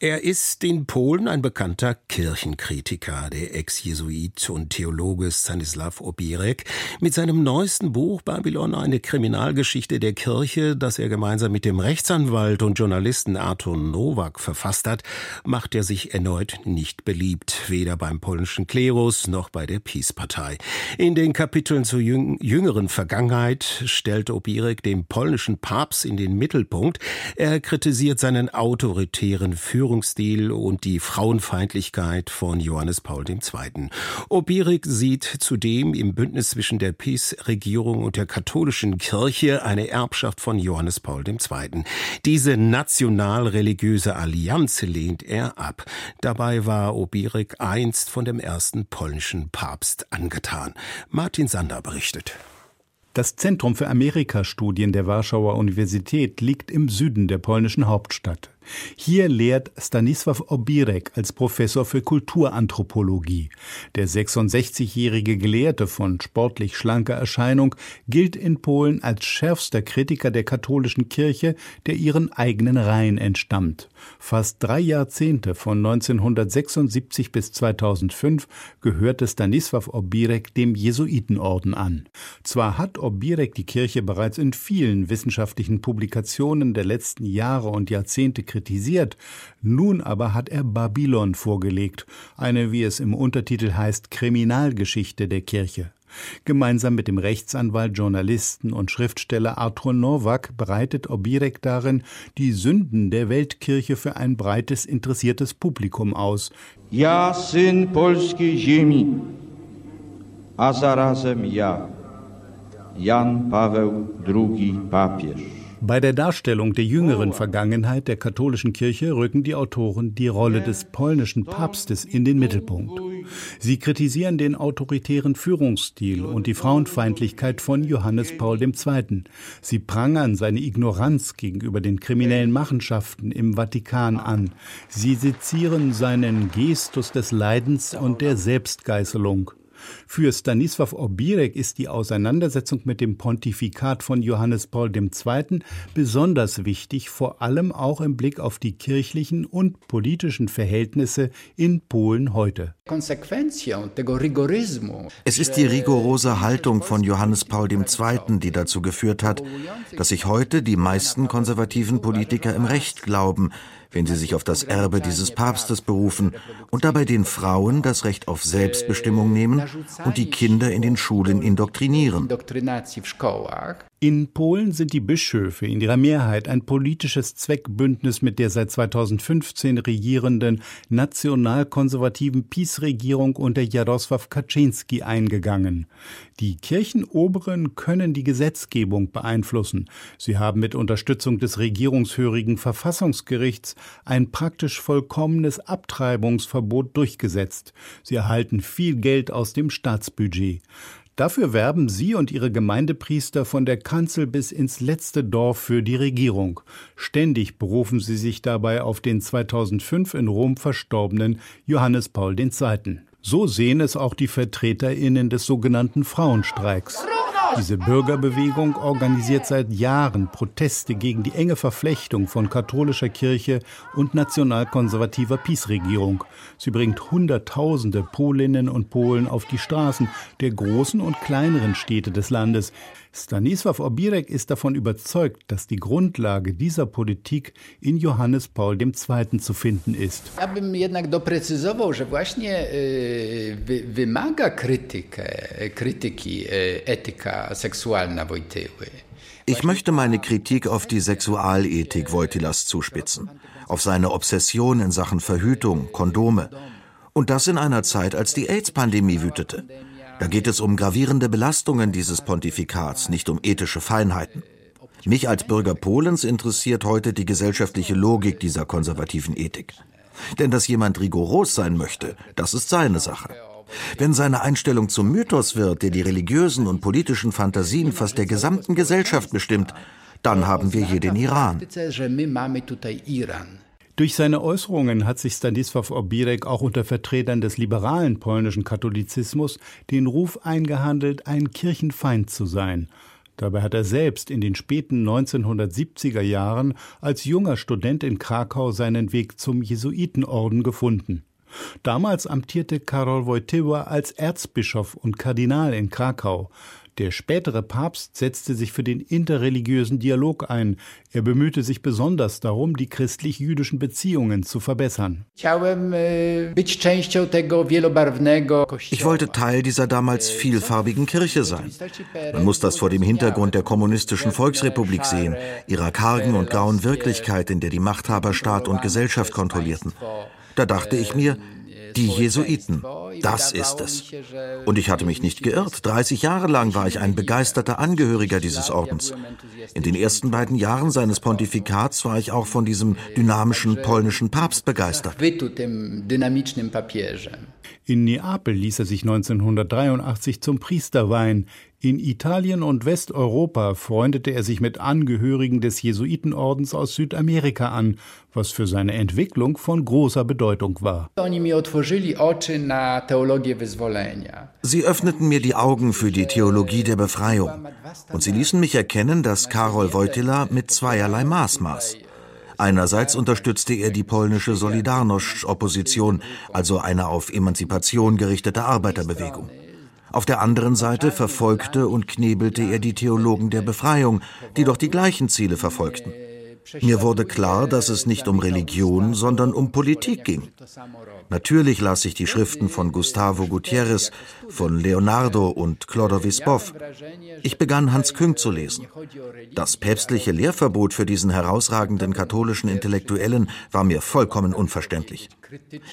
Er ist in Polen ein bekannter Kirchenkritiker, der Ex-Jesuit und Theologe Stanislav Obirek. Mit seinem neuesten Buch Babylon eine Kriminalgeschichte der Kirche, das er gemeinsam mit dem Rechtsanwalt und Journalisten Artur Nowak verfasst hat, macht er sich erneut nicht beliebt, weder beim polnischen Klerus noch bei der Peace-Partei. In den Kapiteln zur jüngeren Vergangenheit stellt Obirek den polnischen Papst in den Mittelpunkt. Er kritisiert seinen autoritären Führung Führungsstil und die Frauenfeindlichkeit von Johannes Paul II. Obirik sieht zudem im Bündnis zwischen der PiS-Regierung und der katholischen Kirche eine Erbschaft von Johannes Paul II. Diese national-religiöse Allianz lehnt er ab. Dabei war Obirik einst von dem ersten polnischen Papst angetan. Martin Sander berichtet. Das Zentrum für Amerikastudien der Warschauer Universität liegt im Süden der polnischen Hauptstadt. Hier lehrt Stanisław Obirek als Professor für Kulturanthropologie. Der 66-jährige Gelehrte von sportlich schlanker Erscheinung gilt in Polen als schärfster Kritiker der katholischen Kirche, der ihren eigenen Reihen entstammt. Fast drei Jahrzehnte von 1976 bis 2005 gehörte Stanisław Obirek dem Jesuitenorden an. Zwar hat Obirek die Kirche bereits in vielen wissenschaftlichen Publikationen der letzten Jahre und Jahrzehnte kritisiert. Nun aber hat er Babylon vorgelegt, eine, wie es im Untertitel heißt, Kriminalgeschichte der Kirche. Gemeinsam mit dem Rechtsanwalt, Journalisten und Schriftsteller Arthur Nowak bereitet Obirek darin die Sünden der Weltkirche für ein breites, interessiertes Publikum aus. Ja, syn polskiej ziemi, a zarazem ja, Jan Paweł II papież. Bei der Darstellung der jüngeren Vergangenheit der katholischen Kirche rücken die Autoren die Rolle des polnischen Papstes in den Mittelpunkt. Sie kritisieren den autoritären Führungsstil und die Frauenfeindlichkeit von Johannes Paul II. Sie prangern seine Ignoranz gegenüber den kriminellen Machenschaften im Vatikan an. Sie sezieren seinen Gestus des Leidens und der Selbstgeißelung. Für Stanisław Obirek ist die Auseinandersetzung mit dem Pontifikat von Johannes Paul II. besonders wichtig, vor allem auch im Blick auf die kirchlichen und politischen Verhältnisse in Polen heute. Es ist die rigorose Haltung von Johannes Paul II., die dazu geführt hat, dass sich heute die meisten konservativen Politiker im Recht glauben, wenn sie sich auf das Erbe dieses Papstes berufen und dabei den Frauen das Recht auf Selbstbestimmung nehmen und die Kinder in den Schulen indoktrinieren. In Polen sind die Bischöfe in ihrer Mehrheit ein politisches Zweckbündnis mit der seit 2015 regierenden nationalkonservativen PiS-Regierung unter Jarosław Kaczynski eingegangen. Die Kirchenoberen können die Gesetzgebung beeinflussen. Sie haben mit Unterstützung des regierungshörigen Verfassungsgerichts ein praktisch vollkommenes Abtreibungsverbot durchgesetzt. Sie erhalten viel Geld aus dem Staatsbudget. Dafür werben sie und ihre Gemeindepriester von der Kanzel bis ins letzte Dorf für die Regierung. Ständig berufen sie sich dabei auf den 2005 in Rom verstorbenen Johannes Paul II. So sehen es auch die Vertreterinnen des sogenannten Frauenstreiks. Diese Bürgerbewegung organisiert seit Jahren Proteste gegen die enge Verflechtung von katholischer Kirche und nationalkonservativer PiS-Regierung. Sie bringt Hunderttausende Polinnen und Polen auf die Straßen der großen und kleineren Städte des Landes. Stanisław Obirek ist davon überzeugt, dass die Grundlage dieser Politik in Johannes Paul II. zu finden ist. Ja bym jednak doprecyzował, że właśnie wymaga krytykę, krytyki etyka seksualna Wojtyły. Ich möchte meine Kritik auf die Sexualethik Wojtylas zuspitzen, auf seine Obsession in Sachen Verhütung, Kondome. Und das in einer Zeit, als die AIDS-Pandemie wütete. Da geht es um gravierende Belastungen dieses Pontifikats, nicht um ethische Feinheiten. Mich als Bürger Polens interessiert heute die gesellschaftliche Logik dieser konservativen Ethik. Denn dass jemand rigoros sein möchte, das ist seine Sache. Wenn seine Einstellung zum Mythos wird, der die religiösen und politischen Fantasien fast der gesamten Gesellschaft bestimmt, dann haben wir hier den Iran. Durch seine Äußerungen hat sich Stanisław Obirek auch unter Vertretern des liberalen polnischen Katholizismus den Ruf eingehandelt, ein Kirchenfeind zu sein. Dabei hat er selbst in den späten 1970er Jahren als junger Student in Krakau seinen Weg zum Jesuitenorden gefunden. Damals amtierte Karol Wojtyła als Erzbischof und Kardinal in Krakau. Der spätere Papst setzte sich für den interreligiösen Dialog ein. Er bemühte sich besonders darum, die christlich-jüdischen Beziehungen zu verbessern. Ich wollte Teil dieser damals vielfarbigen Kirche sein. Man muss das vor dem Hintergrund der kommunistischen Volksrepublik sehen, ihrer kargen und grauen Wirklichkeit, in der die Machthaber Staat und Gesellschaft kontrollierten. Da dachte ich mir, die Jesuiten, das ist es. Und ich hatte mich nicht geirrt. 30 Jahre lang war ich ein begeisterter Angehöriger dieses Ordens. In den ersten beiden Jahren seines Pontifikats war ich auch von diesem dynamischen polnischen Papst begeistert. In Neapel ließ er sich 1983 zum Priester weihen. In Italien und Westeuropa freundete er sich mit Angehörigen des Jesuitenordens aus Südamerika an, was für seine Entwicklung von großer Bedeutung war. Sie öffneten mir die Augen für die Theologie der Befreiung und sie ließen mich erkennen, dass Karol Wojtyla mit zweierlei Maß maß. Einerseits unterstützte er die polnische Solidarność-Opposition, also eine auf Emanzipation gerichtete Arbeiterbewegung. Auf der anderen Seite verfolgte und knebelte er die Theologen der Befreiung, die doch die gleichen Ziele verfolgten. Mir wurde klar, dass es nicht um Religion, sondern um Politik ging. Natürlich las ich die Schriften von Gustavo Gutierrez, von Leonardo und Clodovis Boff. Ich begann Hans Küng zu lesen. Das päpstliche Lehrverbot für diesen herausragenden katholischen Intellektuellen war mir vollkommen unverständlich.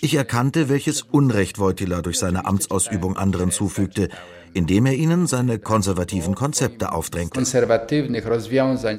Ich erkannte, welches Unrecht Wojtyla durch seine Amtsausübung anderen zufügte, indem er ihnen seine konservativen Konzepte aufdrängte.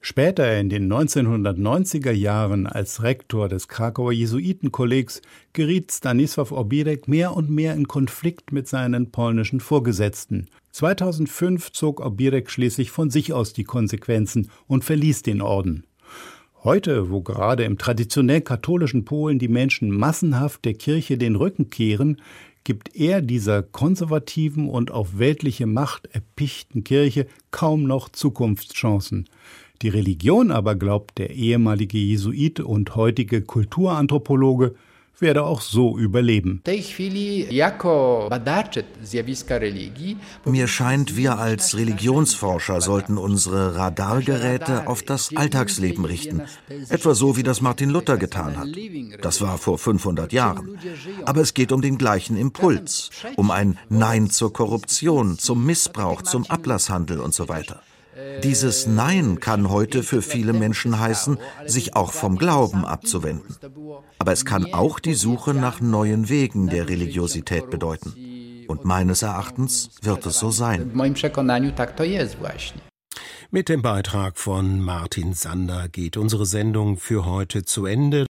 Später in den 1990er Jahren als Rektor des Krakauer Jesuitenkollegs geriet Stanisław Obirek mehr und mehr in Konflikt mit seinen polnischen Vorgesetzten. 2005 zog Obirek schließlich von sich aus die Konsequenzen und verließ den Orden. Heute, wo gerade im traditionell katholischen Polen die Menschen massenhaft der Kirche den Rücken kehren, gibt er dieser konservativen und auf weltliche Macht erpichten Kirche kaum noch Zukunftschancen. Die Religion aber glaubt der ehemalige Jesuit und heutige Kulturanthropologe, werde auch so überleben. Mir scheint, wir als Religionsforscher sollten unsere Radargeräte auf das Alltagsleben richten, etwa so wie das Martin Luther getan hat. Das war vor 500 Jahren. Aber es geht um den gleichen Impuls, um ein Nein zur Korruption, zum Missbrauch, zum Ablasshandel und so weiter. Dieses Nein kann heute für viele Menschen heißen, sich auch vom Glauben abzuwenden. Aber es kann auch die Suche nach neuen Wegen der Religiosität bedeuten. Und meines Erachtens wird es so sein. Mit dem Beitrag von Martin Sander geht unsere Sendung für heute zu Ende.